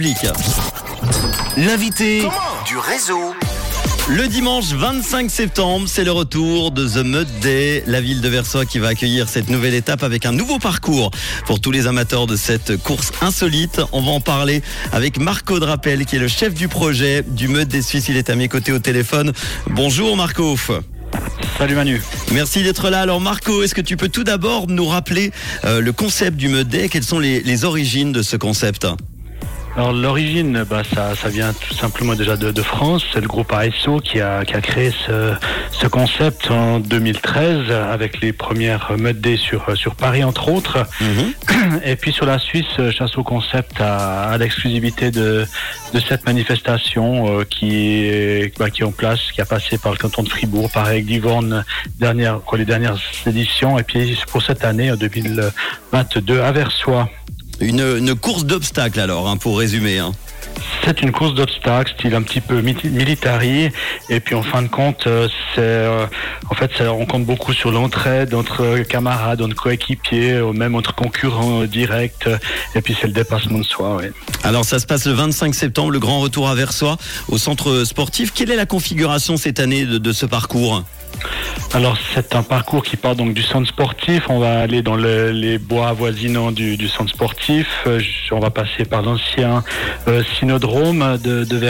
public. L'invité du réseau. Le dimanche 25 septembre, c'est le retour de The Mud Day, la ville de Versoix qui va accueillir cette nouvelle étape avec un nouveau parcours pour tous les amateurs de cette course insolite. On va en parler avec Marco Drapel qui est le chef du projet du Mud Day Suisse. Il est à mes côtés au téléphone. Bonjour Marco. Salut Manu. Merci d'être là. Alors Marco, est-ce que tu peux tout d'abord nous rappeler euh, le concept du Mud Day? Quelles sont les, les origines de ce concept? Alors l'origine, bah, ça, ça vient tout simplement déjà de, de France. C'est le groupe ASO qui a, qui a créé ce, ce, concept en 2013 avec les premières Mud Day sur, sur Paris entre autres. Mhm. Et puis sur la Suisse, Chassot Concept a, a l'exclusivité de, de cette manifestation euh, qui, est, bah, qui est en place, qui a passé par le canton de Fribourg, par avec Livorne, dernière, quoi, les dernières éditions. Et puis pour cette année, en 2022, à Versoix. Une, une course d'obstacles alors, hein, pour résumer. Hein. C'est une course d'obstacles, style un petit peu militari. Et puis en fin de compte, euh, c'est euh, en fait, ça, on compte beaucoup sur l'entraide entre camarades, entre coéquipiers, euh, même entre concurrents directs. Et puis c'est le dépassement de soi. Oui. Alors ça se passe le 25 septembre, le grand retour à Versoix au centre sportif. Quelle est la configuration cette année de, de ce parcours? Alors c'est un parcours qui part donc du centre sportif. On va aller dans le, les bois avoisinants du, centre sportif. Euh, on va passer par l'ancien euh, synodrome de, de.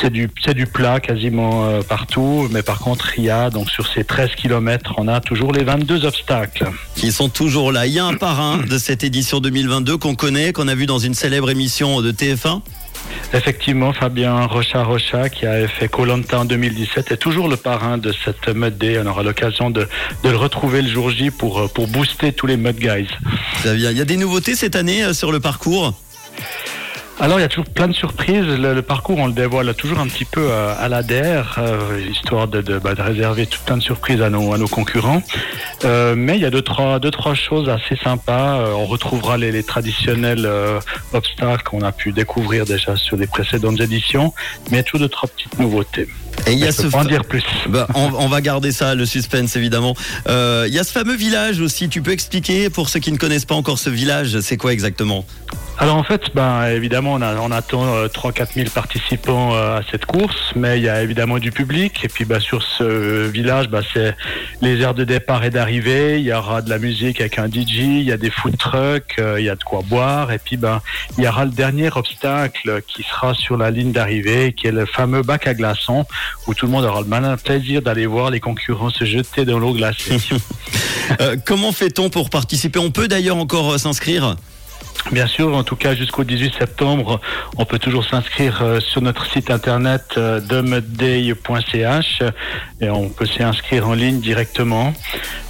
C'est du du plat quasiment euh, partout, mais par contre il y a donc sur ces 13 km, on a toujours les 22 obstacles qui sont toujours là. Il y a un parrain de cette édition 2022 qu'on connaît, qu'on a vu dans une célèbre émission de TF1. Effectivement, Fabien Rocha Rocha, qui a fait Colanta en 2017, est toujours le parrain de cette Mud Day. On aura l'occasion de, de, le retrouver le jour J pour, pour booster tous les Mud Guys. Très. Il y a des nouveautés cette année sur le parcours? Alors il y a toujours plein de surprises. Le, parcours, on le dévoile toujours un petit peu à, à l'ADER, euh, histoire de, de, bah, de, réserver tout plein de surprises à nos, concurrents. Euh, mais il y a deux trois, deux, trois choses assez sympas. Euh, on retrouvera les, les traditionnels euh, obstacles qu'on a pu découvrir déjà sur les précédentes éditions, mais toujours deux, trois petites nouveautés. Et il y a ce pas en dire plus. Bah, on, on, va garder ça, le suspense évidemment. Euh, il y a ce fameux village aussi. Tu peux expliquer pour ceux qui ne connaissent pas encore ce village, c'est quoi exactement? Alors en fait, ben, évidemment, on, a, on attend euh, 3-4 000 participants euh, à cette course, mais il y a évidemment du public. Et puis ben, sur ce village, ben, c'est les aires de départ et d'arrivée. Il y aura de la musique avec un DJ, il y a des food trucks, euh, il y a de quoi boire. Et puis ben, il y aura le dernier obstacle qui sera sur la ligne d'arrivée, qui est le fameux bac à glaçons, où tout le monde aura le malin plaisir d'aller voir les concurrents se jeter dans l'eau glacée. Euh, comment fait-on pour participer? On peut d'ailleurs encore s'inscrire? Bien sûr, en tout cas jusqu'au 18 septembre, on peut toujours s'inscrire euh, sur notre site internet euh, demudday.ch et on peut s'y inscrire en ligne directement.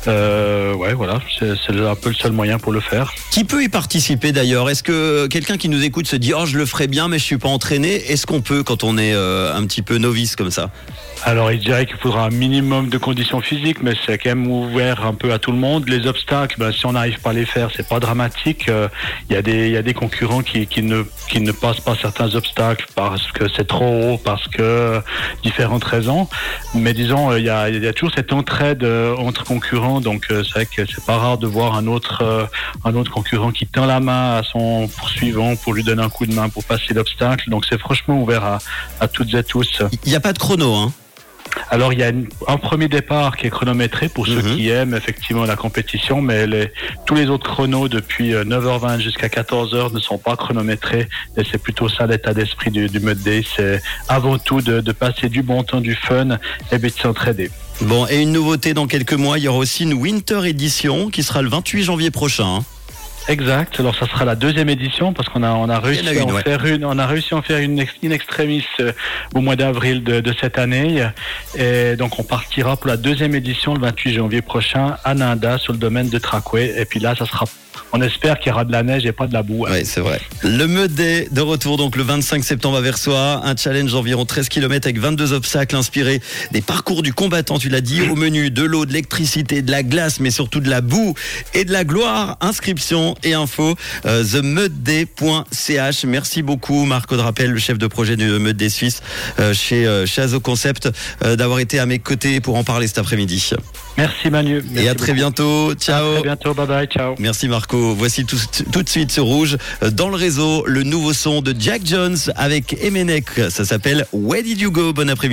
Euh, ouais, voilà, c'est un peu le seul moyen pour le faire. Qui peut y participer d'ailleurs? Est-ce que quelqu'un qui nous écoute se dit oh je le ferai bien mais je suis pas entraîné? Est-ce qu'on peut quand on est euh, un petit peu novice comme ça? Alors, il dirait qu'il faudra un minimum de conditions physiques, mais c'est quand même ouvert un peu à tout le monde. Les obstacles, ben, si on n'arrive pas à les faire, c'est pas dramatique. Euh, il y a des, il y a des concurrents qui, qui ne, qui ne passent pas certains obstacles parce que c'est trop haut, parce que différentes raisons. Mais disons, il y a, il y a toujours cette entraide entre concurrents, donc c'est vrai que c'est pas rare de voir un autre, un autre concurrent qui tend la main à son poursuivant pour lui donner un coup de main pour passer l'obstacle. Donc c'est franchement ouvert à, à toutes et tous. Il n'y a pas de chrono, hein alors il y a un premier départ qui est chronométré pour ceux mmh. qui aiment effectivement la compétition, mais les, tous les autres chronos depuis 9h20 jusqu'à 14h ne sont pas chronométrés et c'est plutôt ça l'état d'esprit du, du Mud Day, c'est avant tout de, de, passer du bon temps, du fun et de s'entraider. Bon, et une nouveauté dans quelques mois, il y aura aussi une Winter Edition qui sera le 28 janvier prochain. Exact. Alors ça sera la deuxième édition parce qu'on a on a réussi une, à en ouais. faire une, on a réussi à en faire une in extremis euh, au mois d'avril de, de, cette année. Et donc on partira pour la deuxième édition le 28 janvier prochain à Nanda sur le domaine de Tracoué. Et puis là, ça sera on espère qu'il y aura de la neige et pas de la boue. Oui, c'est vrai. Le Meudé de retour donc le 25 septembre à Versoix, un challenge d'environ 13 km avec 22 obstacles inspirés des parcours du combattant, tu l'as dit, au menu de l'eau, de l'électricité, de la glace, mais surtout de la boue et de la gloire. Inscription et info euh, themudday.ch. Merci beaucoup Marco Drapel, le chef de projet du Meudé Suisse euh, chez euh, Concept euh, d'avoir été à mes côtés pour en parler cet après-midi. Merci Manu. Merci et à très beaucoup. bientôt. Ciao. À très bientôt. Bye bye. Ciao. Merci Marco. Voici tout, tout de suite sur Rouge, dans le réseau, le nouveau son de Jack Jones avec Emenek. Ça s'appelle Where Did You Go? Bon après-midi.